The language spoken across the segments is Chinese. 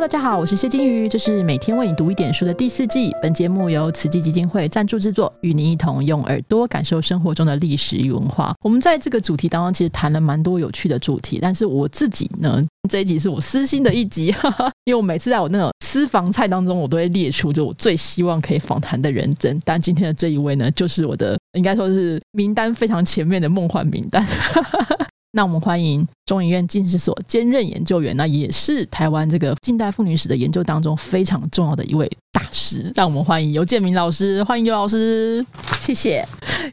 大家好，我是谢金鱼，这是每天为你读一点书的第四季。本节目由慈济基金会赞助制作，与您一同用耳朵感受生活中的历史与文化。我们在这个主题当中，其实谈了蛮多有趣的主题，但是我自己呢，这一集是我私心的一集，哈哈，因为我每次在我那种私房菜当中，我都会列出就我最希望可以访谈的人真。但今天的这一位呢，就是我的应该说是名单非常前面的梦幻名单。那我们欢迎中研院近视所兼任研究员，那也是台湾这个近代妇女史的研究当中非常重要的一位大师。让我们欢迎尤建明老师，欢迎尤老师，谢谢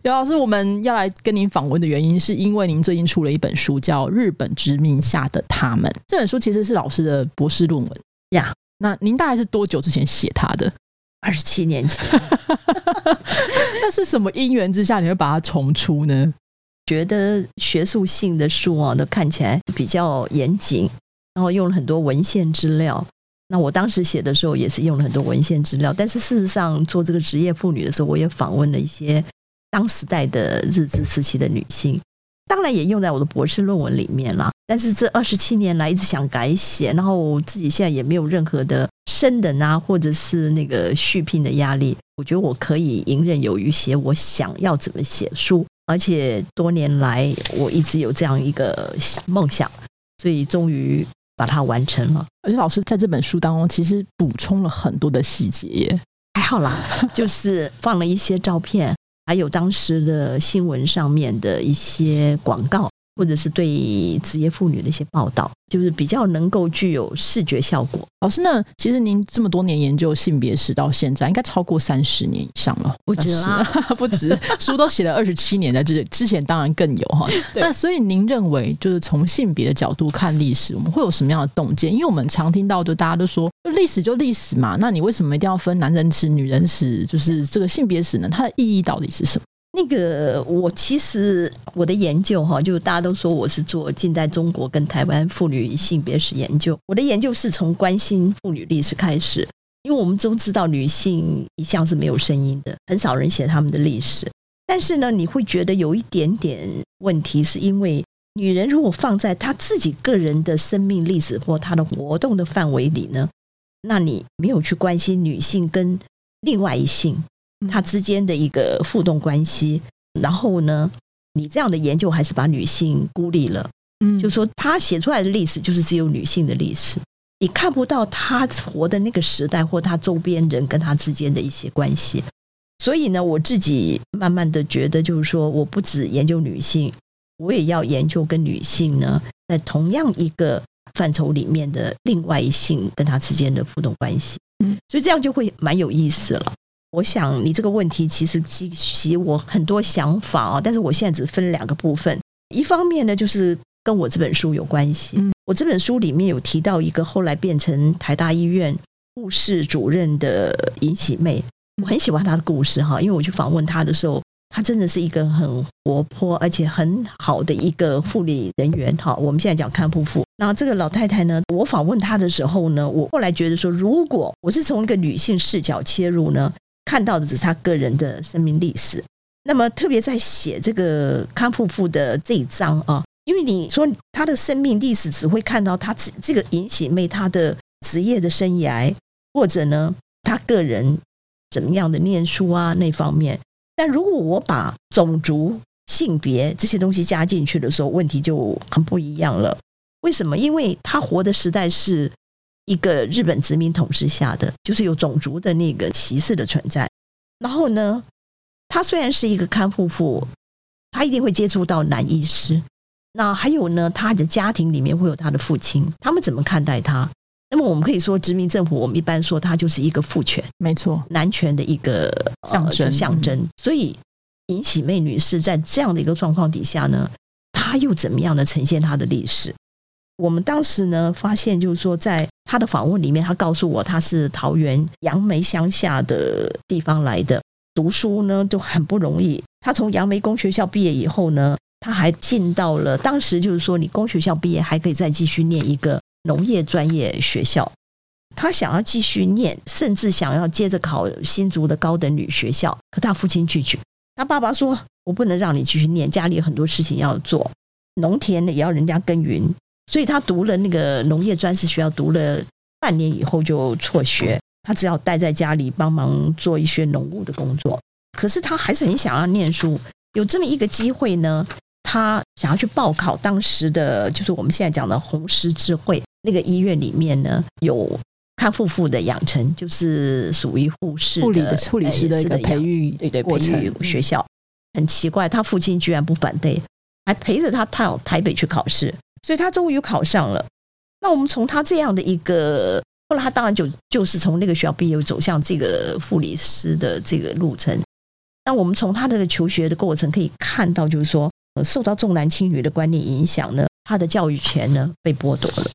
尤老师。我们要来跟您访问的原因，是因为您最近出了一本书，叫《日本殖民下的他们》。这本书其实是老师的博士论文呀。那您大概是多久之前写他的？二十七年前。那是什么因缘之下，你会把它重出呢？觉得学术性的书啊，都看起来比较严谨，然后用了很多文献资料。那我当时写的时候也是用了很多文献资料，但是事实上做这个职业妇女的时候，我也访问了一些当时代的日治时期的女性，当然也用在我的博士论文里面了。但是这二十七年来一直想改写，然后自己现在也没有任何的升等啊，或者是那个续聘的压力，我觉得我可以游刃有余写我想要怎么写书。而且多年来，我一直有这样一个梦想，所以终于把它完成了。而且老师在这本书当中，其实补充了很多的细节耶，还好啦，就是放了一些照片，还有当时的新闻上面的一些广告。或者是对职业妇女的一些报道，就是比较能够具有视觉效果。老师那，其实您这么多年研究性别史到现在，应该超过三十年以上了，不止啊，不止，书都写了二十七年，在这之前当然更有哈。那所以您认为，就是从性别的角度看历史，我们会有什么样的洞见？因为我们常听到，就大家都说，就历史就历史嘛，那你为什么一定要分男人史、女人史？就是这个性别史呢？它的意义到底是什么？那个，我其实我的研究哈，就大家都说我是做近代中国跟台湾妇女性别史研究。我的研究是从关心妇女历史开始，因为我们都知道女性一向是没有声音的，很少人写他们的历史。但是呢，你会觉得有一点点问题，是因为女人如果放在她自己个人的生命历史或她的活动的范围里呢，那你没有去关心女性跟另外一性。他之间的一个互动关系，然后呢，你这样的研究还是把女性孤立了，嗯，就说他写出来的历史就是只有女性的历史，你看不到他活的那个时代或他周边人跟他之间的一些关系。所以呢，我自己慢慢的觉得，就是说，我不只研究女性，我也要研究跟女性呢，在同样一个范畴里面的另外一性跟她之间的互动关系，嗯，所以这样就会蛮有意思了。我想你这个问题其实激起我很多想法啊，但是我现在只分两个部分。一方面呢，就是跟我这本书有关系。我这本书里面有提到一个后来变成台大医院护士主任的尹喜妹，我很喜欢她的故事哈，因为我去访问她的时候，她真的是一个很活泼而且很好的一个护理人员哈。我们现在讲看护妇，那这个老太太呢，我访问她的时候呢，我后来觉得说，如果我是从一个女性视角切入呢。看到的只是他个人的生命历史，那么特别在写这个康夫妇的这一章啊，因为你说他的生命历史只会看到他这这个尹喜妹她的职业的生涯，或者呢他个人怎么样的念书啊那方面，但如果我把种族、性别这些东西加进去的时候，问题就很不一样了。为什么？因为他活的时代是。一个日本殖民统治下的，就是有种族的那个歧视的存在。然后呢，他虽然是一个看护妇，他一定会接触到男医师。那还有呢，他的家庭里面会有他的父亲，他们怎么看待他？那么我们可以说，殖民政府我们一般说他就是一个父权，没错，男权的一个象征象征。所以尹喜妹女士在这样的一个状况底下呢，她又怎么样的呈现她的历史？我们当时呢，发现就是说，在他的访问里面，他告诉我他是桃园杨梅乡下的地方来的，读书呢就很不容易。他从杨梅工学校毕业以后呢，他还进到了当时就是说，你工学校毕业还可以再继续念一个农业专业学校。他想要继续念，甚至想要接着考新竹的高等女学校，可他父亲拒绝。他爸爸说：“我不能让你继续念，家里有很多事情要做，农田也要人家耕耘。”所以他读了那个农业专士学校，读了半年以后就辍学，他只好待在家里帮忙做一些农务的工作。可是他还是很想要念书，有这么一个机会呢，他想要去报考当时的就是我们现在讲的红十字会那个医院里面呢有康复妇的养成，就是属于护士护理的护理师的一个培育对对培育学校。很奇怪，他父亲居然不反对，还陪着他到台北去考试，所以他终于考上了。那我们从他这样的一个，后来他当然就就是从那个学校毕业走向这个护理师的这个路程。那我们从他的求学的过程可以看到，就是说，呃受到重男轻女的观念影响呢，他的教育权呢被剥夺了。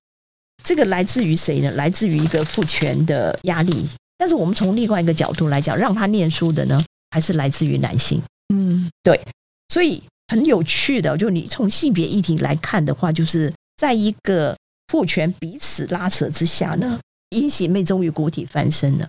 这个来自于谁呢？来自于一个父权的压力。但是我们从另外一个角度来讲，让他念书的呢，还是来自于男性。嗯对所以很有趣的，就你从性别议题来看的话，就是在一个父权彼此拉扯之下呢，尹喜妹终于国体翻身了。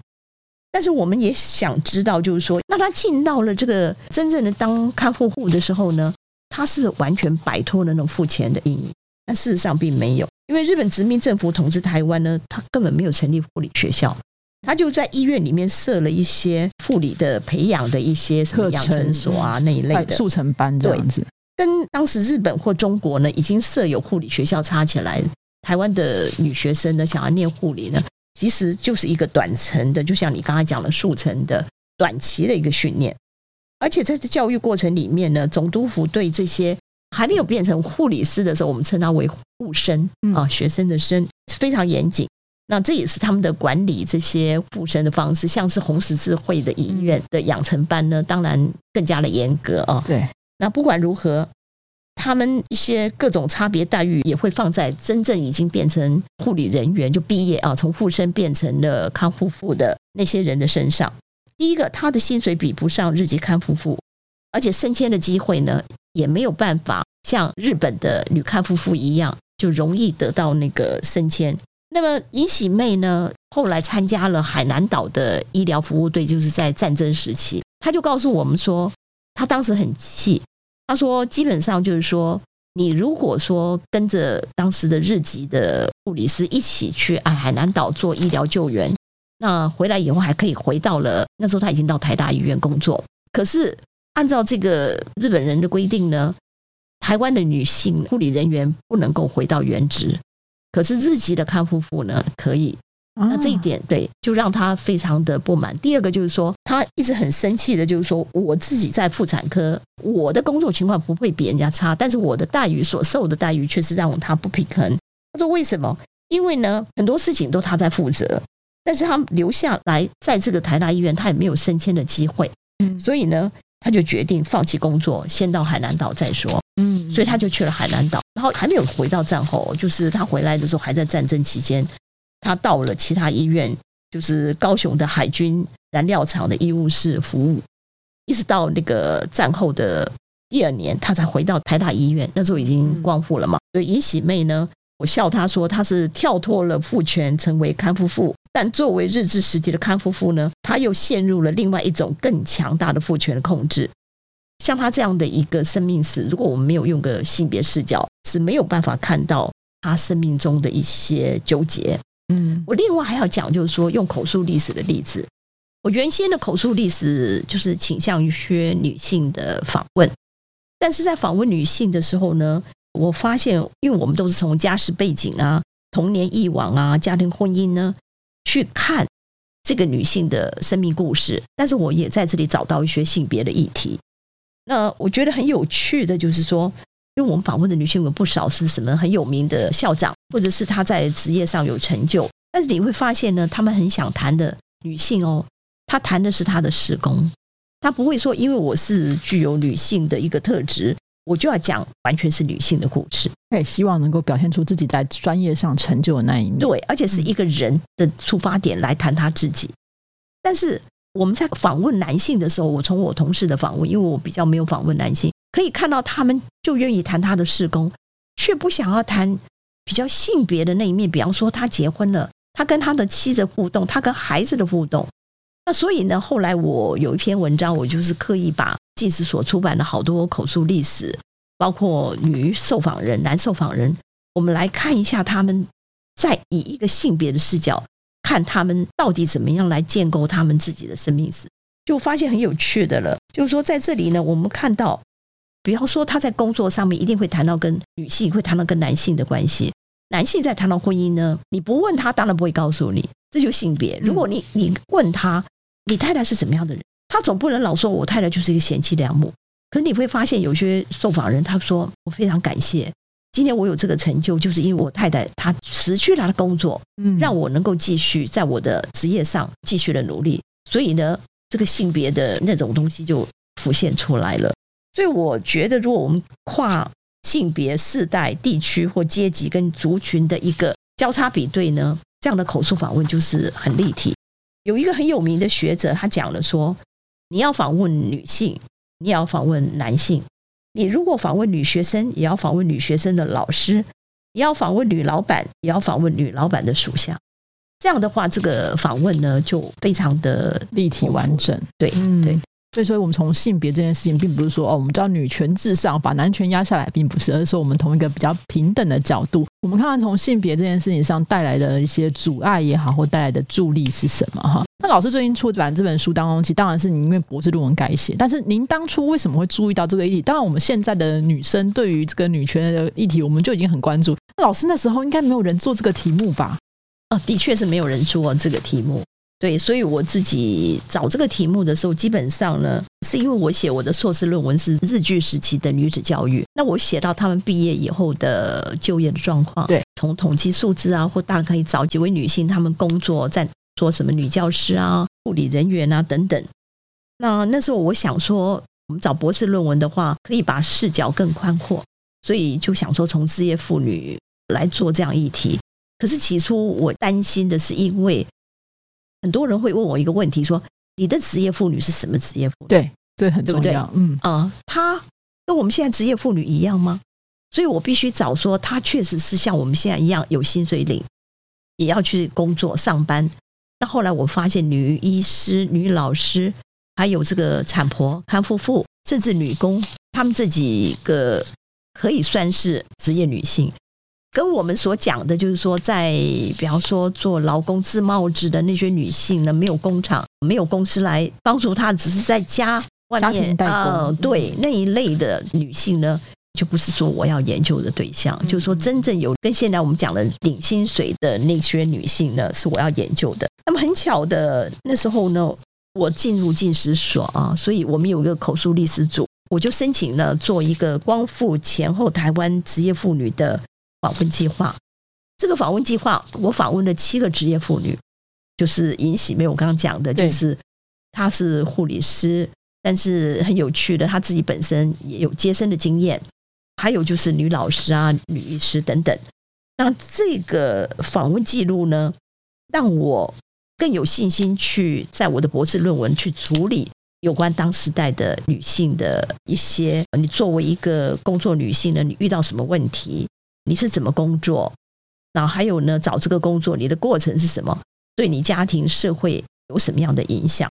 但是我们也想知道，就是说，那她进到了这个真正的当看护户的时候呢，她是不是完全摆脱了那种父权的阴影？但事实上并没有，因为日本殖民政府统治台湾呢，他根本没有成立护理学校，他就在医院里面设了一些护理的培养的一些什么课养成程所啊那一类的，速成班这样子，跟当时日本或中国呢已经设有护理学校插起来，台湾的女学生呢想要念护理呢，其实就是一个短程的，就像你刚才讲的速成的短期的一个训练。而且在这教育过程里面呢，总督府对这些还没有变成护理师的时候，我们称他为护生嗯啊，学生的生非常严谨。那这也是他们的管理这些附生的方式，像是红十字会的医院的养成班呢，当然更加的严格啊。对，那不管如何，他们一些各种差别待遇也会放在真正已经变成护理人员就毕业啊，从护生变成了康复妇的那些人的身上。第一个，他的薪水比不上日籍康复妇，而且升迁的机会呢，也没有办法像日本的女康复妇一样，就容易得到那个升迁。那么尹喜妹呢，后来参加了海南岛的医疗服务队，就是在战争时期，她就告诉我们说，她当时很气，她说基本上就是说，你如果说跟着当时的日籍的护理师一起去哎海南岛做医疗救援，那回来以后还可以回到了那时候他已经到台大医院工作，可是按照这个日本人的规定呢，台湾的女性护理人员不能够回到原职，可是日籍的看护妇呢可以。那这一啊点对，就让他非常的不满。第二个就是说，他一直很生气的，就是说我自己在妇产科，我的工作情况不会比人家差，但是我的待遇所受的待遇却是让他不平衡。他说为什么？因为呢，很多事情都他在负责，但是他留下来在这个台大医院，他也没有升迁的机会，嗯所以呢，他就决定放弃工作，先到海南岛再说。嗯所以他就去了海南岛，然后还没有回到战后，就是他回来的时候还在战争期间，他到了其他医院，就是高雄的海军燃料厂的医务室服务，一直到那个战后的第二年，他才回到台大医院，那时候已经光复了嘛。所以尹喜妹呢，我笑她说她是跳脱了父权，成为康复妇。但作为日治时期的康复妇呢，她又陷入了另外一种更强大的父权的控制。像他这样的一个生命史，如果我们没有用个性别视角，是没有办法看到他生命中的一些纠结。嗯我另外还要讲，就是说用口述历史的例子。我原先的口述历史就是倾向于学女性的访问，但是在访问女性的时候呢，我发现，因为我们都是从家世背景啊、童年忆往啊、家庭婚姻呢去看这个女性的生命故事，但是我也在这里找到一些性别的议题。那我觉得很有趣的就是说，因为我们访问的女性有不少是什么很有名的校长，或者是她在职业上有成就，但是你会发现呢，她们很想谈的女性哦，她谈的是她的施工，她不会说因为我是具有女性的一个特质，我就要讲完全是女性的故事。他也希望能够表现出自己在专业上成就的那一面。对，而且是一个人的出发点来谈他自己。但是我们在访问男性的时候，我从我同事的访问，因为我比较没有访问男性，可以看到他们就愿意谈他的事工，却不想要谈比较性别的那一面。比方说，他结婚了，他跟他的妻子互动，他跟孩子的互动。那所以呢，后来我有一篇文章，我就是刻意把纪实所出版的好多口述历史，包括女受访人、男受访人，我们来看一下他们在以一个性别的视角看他们到底怎么样来建构他们自己的生命史，就发现很有趣的了。就是说，在这里呢，我们看到，比方说他在工作上面一定会谈到跟女性，会谈到跟男性的关系。男性在谈到婚姻呢，你不问他，当然不会告诉你，这就性别。如果你你问他，你太太是怎么样的人，他总不能老说我太太就是一个贤妻良母。可你会发现，有些受访人他说，我非常感谢。今天我有这个成就，就是因为我太太她辞去她的工作，嗯，让我能够继续在我的职业上继续的努力。所以呢，这个性别的那种东西就浮现出来了。所以我觉得，如果我们跨性别、世代、地区或阶级跟族群的一个交叉比对呢，这样的口述访问就是很立体。有一个很有名的学者，他讲了说，你要访问女性，你也要访问男性。你如果访问女学生，也要访问女学生的老师；你要访问女老板，也要访问女老板的属下。这样的话，这个访问呢，就非常的立体完整。对，嗯对。所以说，我们从性别这件事情，并不是说哦，我们叫女权至上，把男权压下来，并不是，而是说我们从一个比较平等的角度，我们看看从性别这件事情上带来的一些阻碍也好，或带来的助力是什么哈。那老师最近出版这本书当中，其实当然是您因为博士论文改写，但是您当初为什么会注意到这个议题？当然，我们现在的女生对于这个女权的议题，我们就已经很关注。那老师那时候应该没有人做这个题目吧？哦，的确是没有人做这个题目。对，所以我自己找这个题目的时候，基本上呢，是因为我写我的硕士论文是日据时期的女子教育。那我写到他们毕业以后的就业的状况，对，从统计数字啊，或大概可以找几位女性，她们工作在做什么，女教师啊、护理人员啊等等。那那时候我想说，我们找博士论文的话，可以把视角更宽阔，所以就想说从职业妇女来做这样议题。可是起初我担心的是，因为很多人会问我一个问题：说你的职业妇女是什么职业妇女？对，这很重要。嗯啊，她跟我们现在职业妇女一样吗？所以我必须找说，她确实是像我们现在一样有薪水领，也要去工作上班。那后来我发现，女医师、女老师，还有这个产婆、看护妇，甚至女工，她们这几个可以算是职业女性。跟我们所讲的，就是说，在比方说做劳工自贸制的那些女性呢，没有工厂、没有公司来帮助她，只是在家外面啊，对那一类的女性呢，就不是说我要研究的对象。就是说，真正有跟现在我们讲的领薪水的那些女性呢，是我要研究的。那么很巧的，那时候呢，我进入进食所啊，所以我们有一个口述历史组，我就申请了做一个光复前后台湾职业妇女的。访问计划，这个访问计划，我访问了七个职业妇女，就是尹喜妹，我刚刚讲的，就是她是护理师，但是很有趣的，她自己本身也有接生的经验，还有就是女老师啊、女医师等等。那这个访问记录呢，让我更有信心去在我的博士论文去处理有关当时代的女性的一些，你作为一个工作女性呢，你遇到什么问题？你是怎么工作？然后还有呢？找这个工作，你的过程是什么？对你家庭、社会有什么样的影响？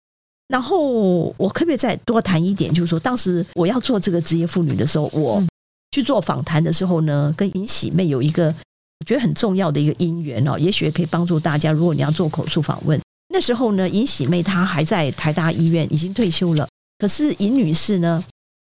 然后我可不可以再多谈一点？就是说，当时我要做这个职业妇女的时候，我去做访谈的时候呢，跟尹喜妹有一个我觉得很重要的一个因缘哦，也许也可以帮助大家。如果你要做口述访问，那时候呢，尹喜妹她还在台大医院，已经退休了。可是尹女士呢，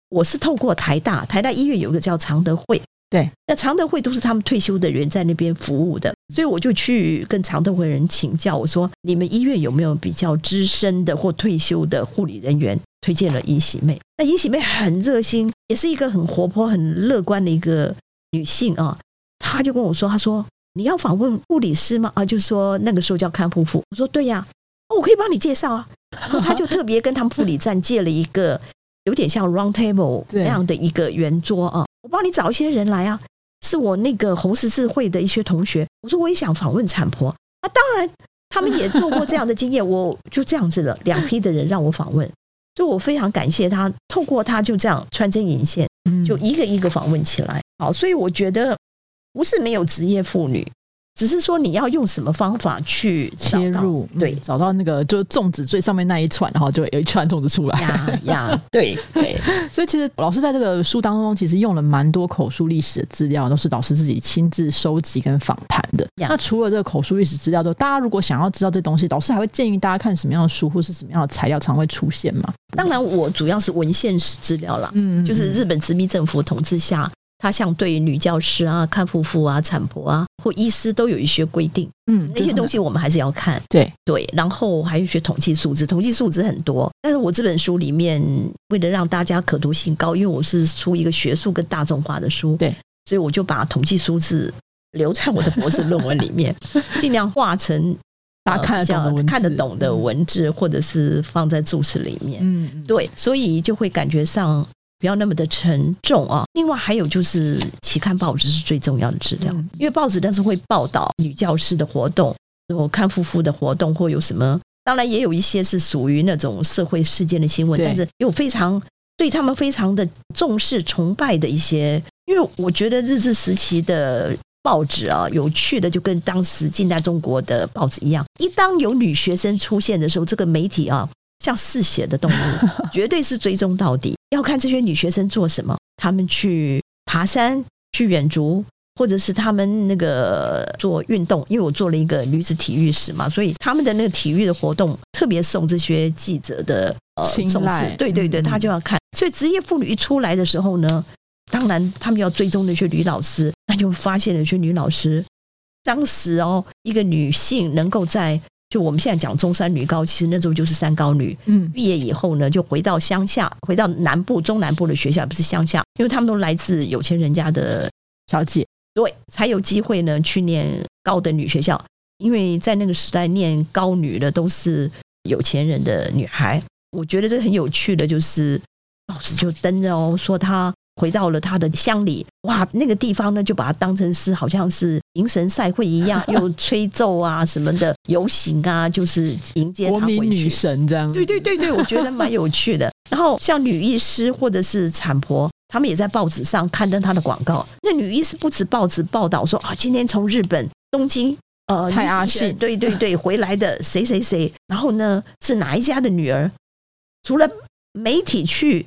我是透过台大，台大医院有一个叫常德会。对，那常德会都是他们退休的人在那边服务的，所以我就去跟常德会人请教，我说你们医院有没有比较资深的或退休的护理人员？推荐了尹喜妹。那尹喜妹很热心，也是一个很活泼、很乐观的一个女性啊。她就跟我说：“她说你要访问护理师吗？啊，就说那个时候叫看护妇。”我说：“对呀，我可以帮你介绍啊。”然后他就特别跟他们护理站借了一个有点像 round table 那样的一个圆桌啊。我帮你找一些人来啊，是我那个红十字会的一些同学。我说我也想访问产婆啊，当然他们也做过这样的经验，我就这样子了，两批的人让我访问，所以我非常感谢他，透过他就这样穿针引线，就一个一个访问起来。好，所以我觉得不是没有职业妇女，只是说你要用什么方法去切入，嗯对找到那个就是粽子最上面那一串，然后就有一串粽子出来。呀呀，对对，所以其实老师在这个书当中，其实用了蛮多口述历史的资料，都是老师自己亲自收集跟访谈的。那除了这个口述历史资料之后，大家如果想要知道这东西，老师还会建议大家看什么样的书或是什么样的材料常会出现吗？当然我主要是文献史资料啦，嗯就是日本殖民政府统治下，他像对女教师啊、看护妇啊、产婆啊或医师都有一些规定，嗯那些东西我们还是要看。对。对，然后还有一些统计数字，统计数字很多。但是我这本书里面，为了让大家可读性高，因为我是出一个学术跟大众化的书，对，所以我就把统计数字留在我的博士论文里面，尽量化成大家看得懂的文字。看得懂的文字，或者是放在注释里面。嗯，嗯。对，所以就会感觉上不要那么的沉重啊。另外还有就是期刊报纸是最重要的资料，嗯因为报纸但是会报道女教师的活动，我看夫妇的活动或有什么，当然也有一些是属于那种社会事件的新闻，但是又非常对他们非常的重视、崇拜的一些，因为我觉得日治时期的。报纸啊，有趣的就跟当时近代中国的报纸一样，一当有女学生出现的时候，这个媒体啊，像嗜血的动物，绝对是追踪到底。要看这些女学生做什么，她们去爬山、去远足，或者是她们那个做运动。因为我做了一个女子体育史嘛，所以他们的那个体育的活动特别受这些记者的呃青重睐视。对对对，嗯他就要看。所以职业妇女一出来的时候呢，当然他们要追踪那些女老师，那就发现了一些女老师。当时哦，一个女性能够在就我们现在讲中山女高，其实那时候就是三高女。嗯毕业以后呢，就回到乡下，回到南部、中南部的学校，不是乡下，因为他们都来自有钱人家的，小姐，对，才有机会呢去念高等女学校。因为在那个时代，念高女的都是有钱人的女孩。我觉得这很有趣的，就是报纸就登着哦，说她回到了他的乡里，哇，那个地方呢就把它当成是好像是迎神赛会一样，又吹奏啊什么的游行啊，就是迎接国民女。神这样，对对对对，我觉得蛮有趣的。然后像女医师或者是产婆，他们也在报纸上刊登她的广告。那女医师不止报纸报道说啊，今天从日本东京呃蔡阿女子医院信对对对回来的谁谁谁，然后呢是哪一家的女儿？除了媒体去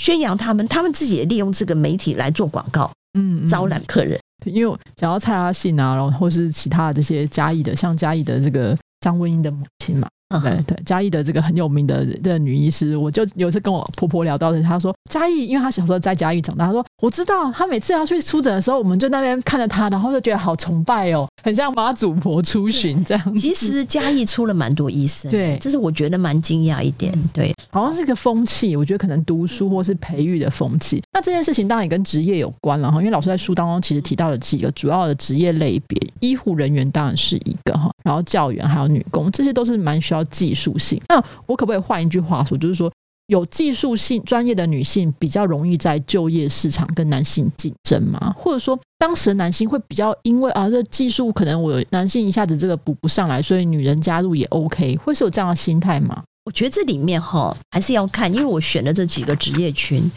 宣扬他们，他们自己也利用这个媒体来做广告，嗯，嗯招揽客人。对因为讲到蔡阿信啊，然后或是其他的这些嘉义的，像嘉义的这个张文英的母亲嘛，嗯对对，嘉义的这个很有名的的女医师，我就有一次跟我婆婆聊到的，她说嘉义，因为他小时候在嘉义长大，他说我知道，他每次要去出诊的时候，我们就那边看着他，然后就觉得好崇拜哦，很像妈祖婆出巡这样。其实嘉义出了蛮多医生，对这是我觉得蛮惊讶一点。对，好像是个风气，我觉得可能读书或是培育的风气。那这件事情当然也跟职业有关了哈，因为老师在书当中其实提到了几个主要的职业类别，医护人员当然是一个哈，然后教员还有女工，这些都是蛮需要技术性。那我可不可以换一句话说，就是说有技术性专业的女性比较容易在就业市场跟男性竞争吗？或者说当时的男性会比较因为啊这技术可能我男性一下子这个补不上来，所以女人加入也 OK，会是有这样的心态吗？我觉得这里面哈还是要看，因为我选的这几个职业群，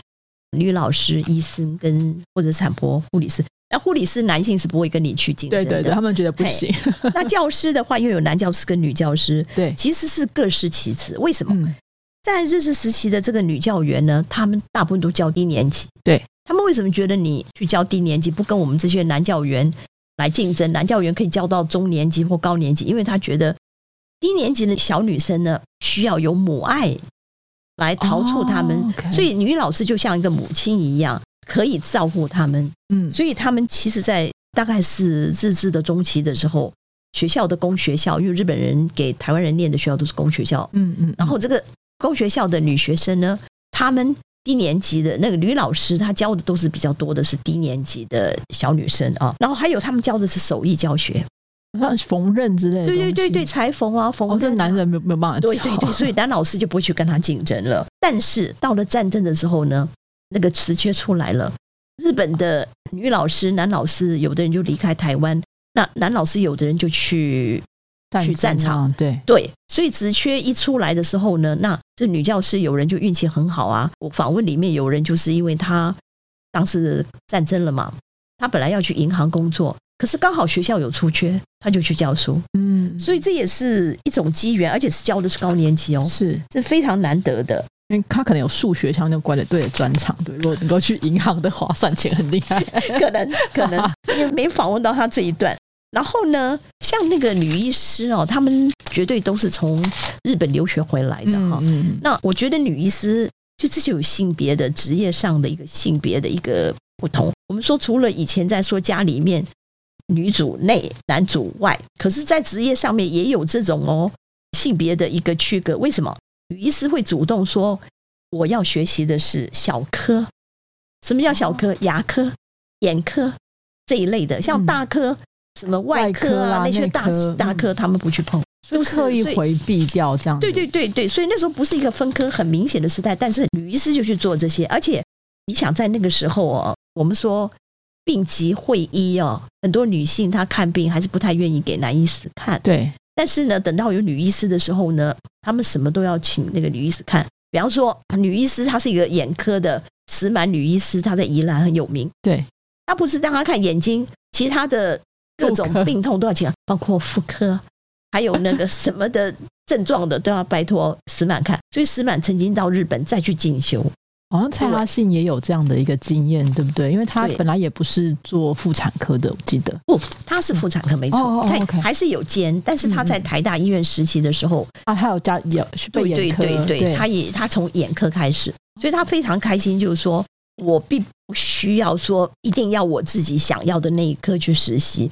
女老师、医生跟或者产婆、护理师。那护理师男性是不会跟你去竞争的，对对对，他们觉得不行。那教师的话，又有男教师跟女教师，对，其实是各司其职。为什么？嗯，在日治时期的这个女教员呢，她们大部分都教低年级。对，他们为什么觉得你去教低年级，不跟我们这些男教员来竞争？男教员可以教到中年级或高年级，因为他觉得低年级的小女生呢，需要有母爱来陶铸他们，所以女老师就像一个母亲一样，可以照顾他们。嗯，所以他们其实，在大概是日治的中期的时候，学校的公学校，因为日本人给台湾人念的学校都是公学校，嗯嗯，然后这个公学校的女学生呢，她们低年级的那个女老师，她教的都是比较多的是低年级的小女生啊，然后还有他们教的是手艺教学，像缝纫之类的，对对对对，，裁缝啊，缝哦，这纫啊男人没有没有办法教，对对对，所以男老师就不会去跟他竞争了。但是到了战争的时候呢，那个职缺出来了，日本的女老师、男老师，有的人就离开台湾，那男老师有的人就去去战场，啊，对，对，所以职缺一出来的时候呢，那这女教师有人就运气很好啊。我访问里面有人就是因为她当时战争了嘛，她本来要去银行工作，可是刚好学校有出缺，她就去教书，嗯，所以这也是一种机缘，而且是教的是高年级哦，是这非常难得的。因为他可能有数学相关的对的专长，对，如果能够去银行的话，算钱很厉害。可能可能因为没访问到他这一段。然后呢，像那个女医师哦，他们绝对都是从日本留学回来的哈。嗯，那我觉得女医师就这就有性别的职业上的一个性别的一个不同。我们说除了以前在说家里面女主内男主外，可是，在职业上面也有这种哦性别的一个区隔。为什么女医师会主动说我要学习的是小科？什么叫小科？牙科、眼科这一类的，像大科。什么外科啊那些大大科，他们不去碰，都刻意回避掉这样。对对对对，所以那时候不是一个分科很明显的时代，但是女医师就去做这些，而且你想在那个时候哦，我们说病急会医哦，很多女性她看病还是不太愿意给男医师看。对，但是呢，等到有女医师的时候呢，他们什么都要请那个女医师看。比方说，女医师她是一个眼科的石满女医师，她在宜兰很有名。对，她不是让她看眼睛，其他的。各种病痛都要请，包括妇科，还有那个什么的症状的都要拜托石满看。所以石满曾经到日本再去进修，好像蔡阿信也有这样的一个经验，对不对？因为他本来也不是做妇产科的，我记得。不，他是妇产科没错，他还是有兼，但是他在台大医院实习的时候啊，还有加有对对对对，他也他从眼科开始，所以他非常开心，就是说我并不需要说一定要我自己想要的那一科去实习。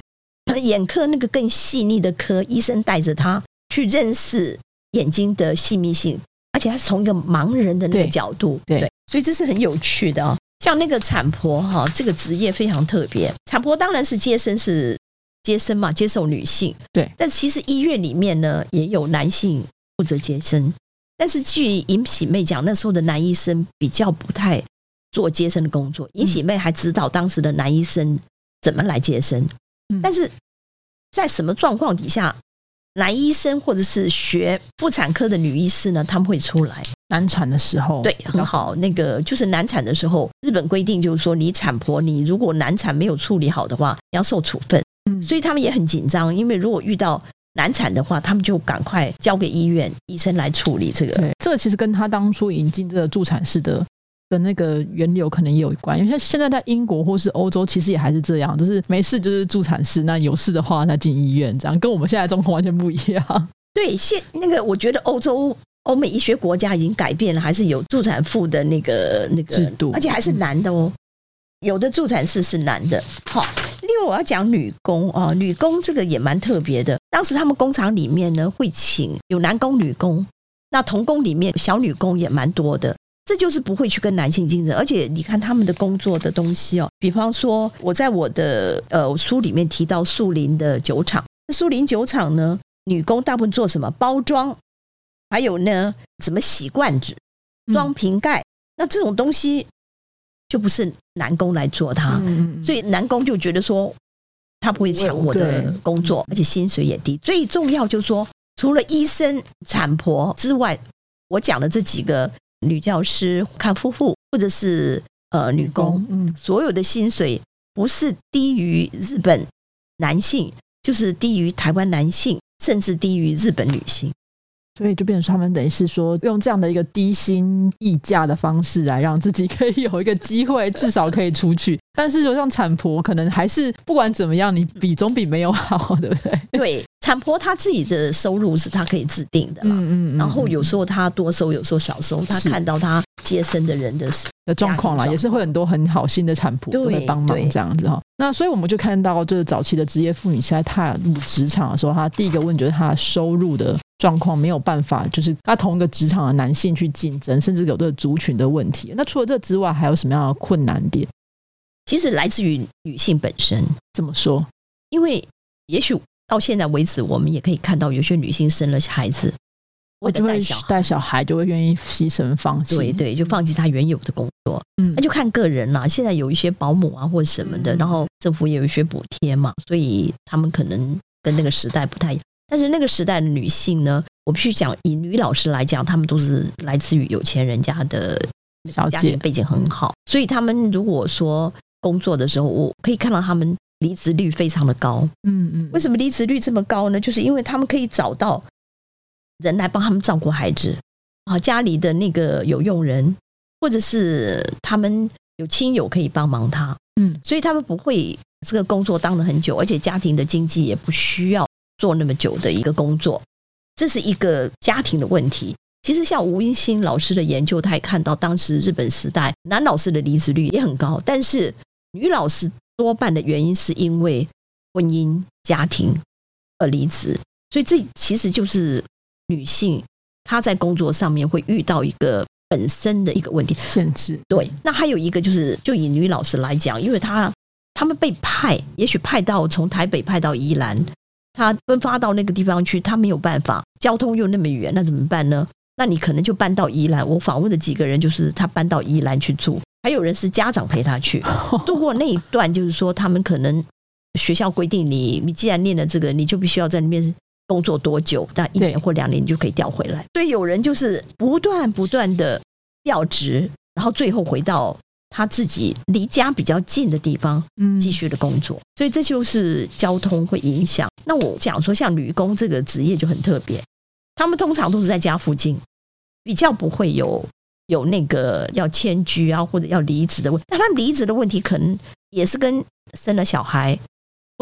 眼科那个更细腻的科，医生带着他去认识眼睛的细密性，而且他是从一个盲人的那个角度，对，所以这是很有趣的哦。像那个产婆哈，这个职业非常特别。产婆当然是接生，是接生嘛，接受女性。对，但其实医院里面呢，也有男性负责接生。但是据尹喜妹讲，那时候的男医生比较不太做接生的工作。尹喜妹还指导当时的男医生怎么来接生。但是在什么状况底下，男医生或者是学妇产科的女医师呢？他们会出来难产的时候，对，很好。那个就是难产的时候，日本规定就是说，你产婆你如果难产没有处理好的话，要受处分。嗯，所以他们也很紧张，因为如果遇到难产的话，他们就赶快交给医院医生来处理这个。对，这个其实跟他当初引进这个助产士的。的那个源流可能也有关，因为像现在在英国或是欧洲，其实也还是这样，就是没事就是助产士，那有事的话那进医院，这样跟我们现在状况完全不一样。对，现那个我觉得欧洲、欧美医学国家已经改变了，还是有助产妇的那个那个制度，而且还是男的哦，有的助产士是男的。好，另外我要讲女工啊，女工这个也蛮特别的。当时他们工厂里面呢会请有男工、女工，那童工里面小女工也蛮多的。这就是不会去跟男性竞争，而且你看他们的工作的东西哦，比方说我在我的呃书里面提到树林的酒厂，树林酒厂呢，女工大部分做什么包装，还有呢怎么洗罐子、装瓶盖，那这种东西就不是男工来做它，所以男工就觉得说他不会抢我的工作，而且薪水也低。最重要就是说，除了医生、产婆之外，我讲的这几个。女教师、看夫妇，或者是呃女工，嗯，所有的薪水不是低于日本男性，就是低于台湾男性，甚至低于日本女性。所以就变成他们等于是说，用这样的一个低薪溢价的方式来让自己可以有一个机会，至少可以出去。但是，就像产婆，可能还是不管怎么样，你比总比没有好，对不对？对。产婆她自己的收入是她可以制定的嗯嗯，然后有时候她多收，有时候少收，她看到她接生的人的的状况啦，也是会很多很好心的产婆都会帮忙这样子哈。那所以我们就看到，就是早期的职业妇女在踏入职场的时候，她第一个问就是她收入的状况没有办法，就是他同一个职场的男性去竞争，甚至有这个族群的问题。那除了这之外，还有什么样的困难点？其实来自于女性本身。怎么说？因为也许。到现在为止，我们也可以看到有些女性生了孩子，我就会带小孩，就会愿意牺牲放弃，对对，就放弃她原有的工作。嗯，那就看个人啦。现在有一些保姆啊，或者什么的，然后政府也有一些补贴嘛，所以他们可能跟那个时代不太一样。但是那个时代的女性呢，我必须讲，以女老师来讲，她们都是来自于有钱人家的小姐，背景很好，所以她们如果说工作的时候，我可以看到她们。离职率非常的高。嗯嗯，为什么离职率这么高呢？就是因为他们可以找到人来帮他们照顾孩子啊，家里的那个有佣人，或者是他们有亲友可以帮忙他，嗯所以他们不会这个工作当了很久，而且家庭的经济也不需要做那么久的一个工作，这是一个家庭的问题。其实像吴英新老师的研究，他也看到当时日本时代男老师的离职率也很高，但是女老师多半的原因是因为婚姻家庭而离职，所以这其实就是女性她在工作上面会遇到一个本身的一个问题。限制，对，那还有一个就是，就以女老师来讲，因为她他们被派，也许派到从台北派到宜兰，她分发到那个地方去，他没有办法，交通又那么远，那怎么办呢？那你可能就搬到宜兰。我访问的几个人，就是他搬到宜兰去住，还有人是家长陪他去 度过那一段，就是说他们可能学校规定你，你既然念了这个，你就必须要在那边工作多久，但一年或两年你就可以调回来。所以有人就是不断不断的调职，然后最后回到他自己离家比较近的地方嗯继续的工作。所以这就是交通会影响。那我讲说，像女工这个职业就很特别，他们通常都是在家附近，比较不会有有那个要迁居啊或者要离职的问题。但他们离职的问题可能也是跟生了小孩，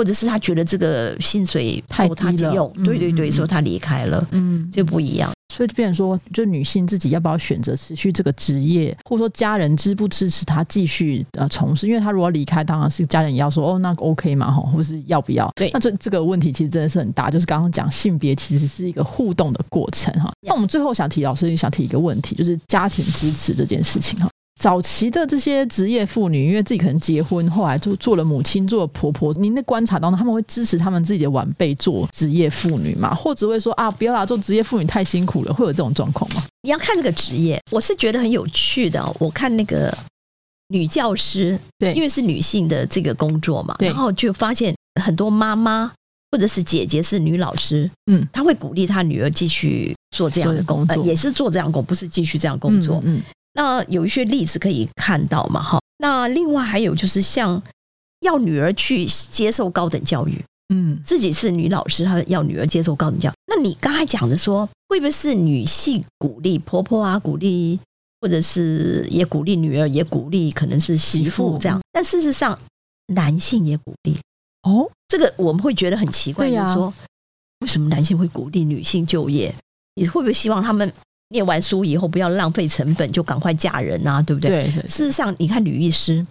或者是他觉得这个薪水太低了对对对，说他离开了嗯，就不一样。所以就变成说，就女性自己要不要选择持续这个职业，或者说家人支不支持她继续呃从事？因为她如果离开，当然是家人也要说哦，那个 OK 嘛，哈，或是要不要？对那这这个问题其实真的是很大，就是刚刚讲性别其实是一个互动的过程哈。那我们最后想提，老师想提一个问题，就是家庭支持这件事情哈。早期的这些职业妇女，因为自己可能结婚，后来就做了母亲，做了婆婆。您的观察当中，他们会支持他们自己的晚辈做职业妇女吗？或者会说啊，不要啦，做职业妇女太辛苦了，会有这种状况吗？你要看这个职业，我是觉得很有趣的哦。我看那个女教师，对因为是女性的这个工作嘛，然后就发现很多妈妈或者是姐姐是女老师，嗯，她会鼓励她女儿继续做这样的工作，也是做这样工，不是继续这样工作。嗯，嗯那有一些例子可以看到嘛，哈。那另外还有就是像要女儿去接受高等教育，嗯，自己是女老师，她要女儿接受高等教育。那你刚才讲的说，会不会是女性鼓励婆婆啊，鼓励，或者是也鼓励女儿，也鼓励可能是媳媳妇妇这样？但事实上，男性也鼓励。哦，这个我们会觉得很奇怪，就是说为什么男性会鼓励女性就业？你会不会希望他们念完书以后不要浪费成本，就赶快嫁人啊？对不对？事实上，你看女医师，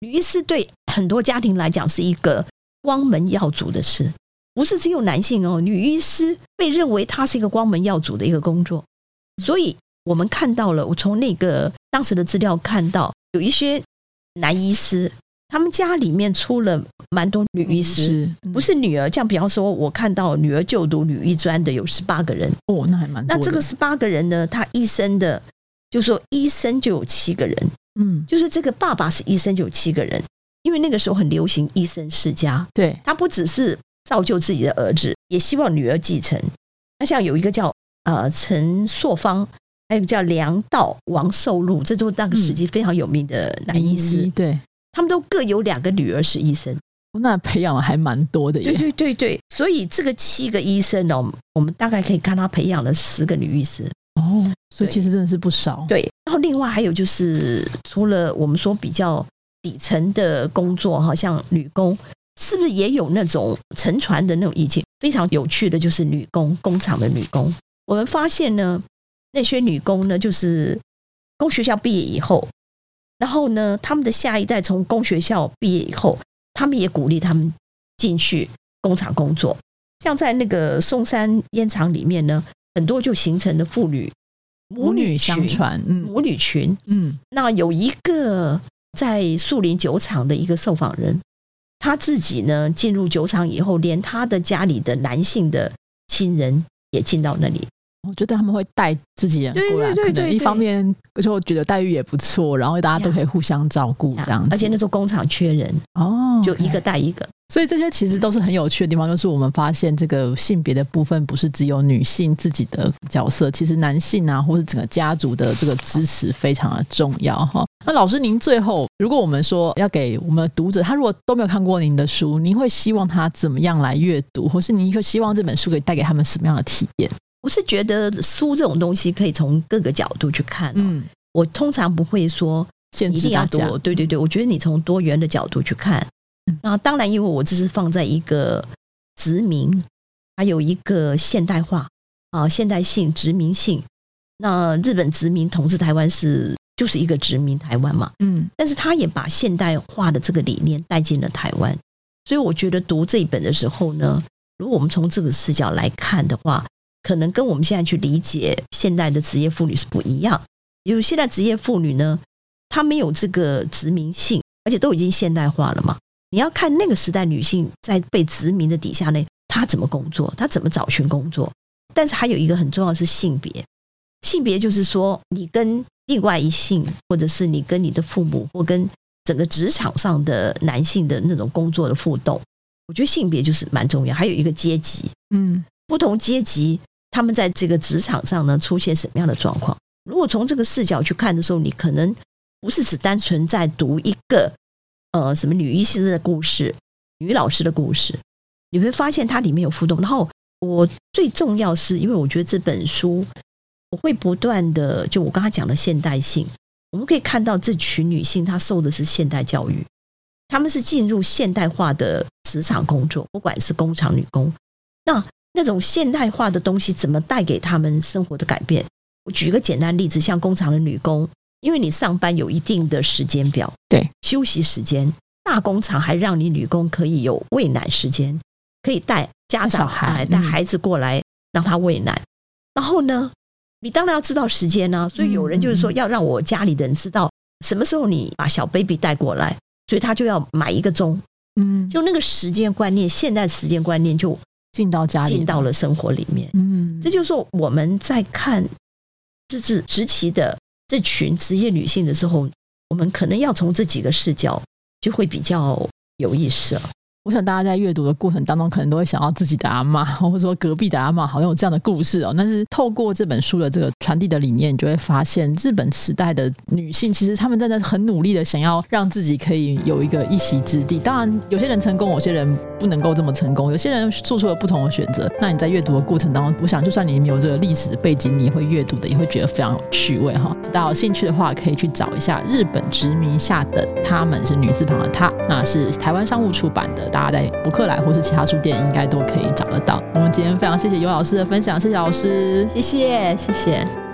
女医师对很多家庭来讲是一个光门耀祖的事，不是只有男性哦。女医师被认为她是一个光门耀祖的一个工作，所以我们看到了，我从那个当时的资料看到，有一些男医师，他们家里面出了蛮多女医师。是不是女儿，像比方说，我看到女儿就读女医专的有十八个人，哦，那还蛮多那这个十八个人呢，他医生的，就说医生就有七个人，嗯，就是这个爸爸是医生就有七个人，因为那个时候很流行医生世家，对，他不只是造就自己的儿子，也希望女儿继承。那像有一个叫呃陈硕芳，还有个叫梁道、王寿禄，这都是那个时期非常有名的男医师，嗯对，他们都各有两个女儿是医生。哦那培养了还蛮多的对耶，对对对，所以这个七个医生哦，我们大概可以看他培养了十个女医师。哦，所以其实真的是不少，对，然后另外还有就是，除了我们说比较底层的工作，哈，像女工，是不是也有那种沉船的那种意境？非常有趣的就是女工，工厂的女工。我们发现呢，那些女工呢，就是工学校毕业以后，然后呢，他们的下一代从工学校毕业以后，他们也鼓励他们进去工厂工作。像在那个松山烟厂里面呢，很多就形成了妇女母女相传，嗯母女群。嗯，那有一个在树林酒厂的一个受访人，他自己呢进入酒厂以后，连他的家里的男性的亲人也进到那里。我觉得他们会带自己人对过来，对对可能一方面就觉得待遇也不错，然后大家都可以互相照顾这样子，而且那时候工厂缺人，哦，就一个带一个。所以这些其实都是很有趣的地方，就是我们发现这个性别的部分不是只有女性自己的角色，其实男性啊，或是整个家族的这个支持非常的重要哈。那老师，您最后如果我们说要给我们的读者，他如果都没有看过您的书，您会希望他怎么样来阅读，或是您会希望这本书可以带给他们什么样的体验？我是觉得书这种东西可以从各个角度去看。嗯，我通常不会说限制大家。对对对，我觉得你从多元的角度去看。那当然，因为我这是放在一个殖民，还有一个现代化啊，现代性、殖民性。那日本殖民统治台湾是就是一个殖民台湾嘛，嗯，但是他也把现代化的这个理念带进了台湾。所以我觉得读这一本的时候呢，如果我们从这个视角来看的话，可能跟我们现在去理解现代的职业妇女是不一样。因为现在职业妇女呢，她没有这个殖民性，而且都已经现代化了嘛。你要看那个时代女性在被殖民的底下呢，她怎么工作，她怎么找寻工作。但是还有一个很重要是性别，性别就是说你跟另外一性，或者是你跟你的父母，或跟整个职场上的男性的那种工作的互动。我觉得性别就是蛮重要。还有一个阶级，嗯，不同阶级他们在这个职场上呢出现什么样的状况？如果从这个视角去看的时候，你可能不是只单纯在读一个。呃，什么女医师的故事，女老师的故事，你会发现它里面有互动。然后我最重要是因为我觉得这本书，我会不断的就我刚才讲的现代性，我们可以看到这群女性她受的是现代教育，她们是进入现代化的职场工作，不管是工厂女工，那那种现代化的东西怎么带给他们生活的改变？我举一个简单例子，像工厂的女工。因为你上班有一定的时间表，对休息时间，大工厂还让你女工可以有喂奶时间，可以带家长孩带孩子过来让他喂奶。然后呢，你当然要知道时间呢，所以有人就是说要让我家里的人知道什么时候你把小 baby 带过来，所以他就要买一个钟，嗯，就那个时间观念，现代时间观念就进到家里，进到了生活里面，嗯，这就是说我们在看自治时期的。这群职业女性的时候，我们可能要从这几个视角，就会比较有意思了。我想大家在阅读的过程当中，可能都会想到自己的阿妈，或者说隔壁的阿妈，好像有这样的故事哦。但是透过这本书的这个传递的理念，你就会发现，日本时代的女性其实她们真的很努力的想要让自己可以有一个一席之地。当然，有些人成功，有些人不能够这么成功，有些人做出了不同的选择。那你在阅读的过程当中，我想就算你没有这个历史背景，你也会阅读的，也会觉得非常有趣味哈。大家有兴趣的话，可以去找一下日本殖民下的他们是女字旁的她，那是台湾商务出版的。大家在博客来或是其他书店应该都可以找得到。我们今天非常谢谢尤老师的分享，谢谢老师，谢谢谢谢。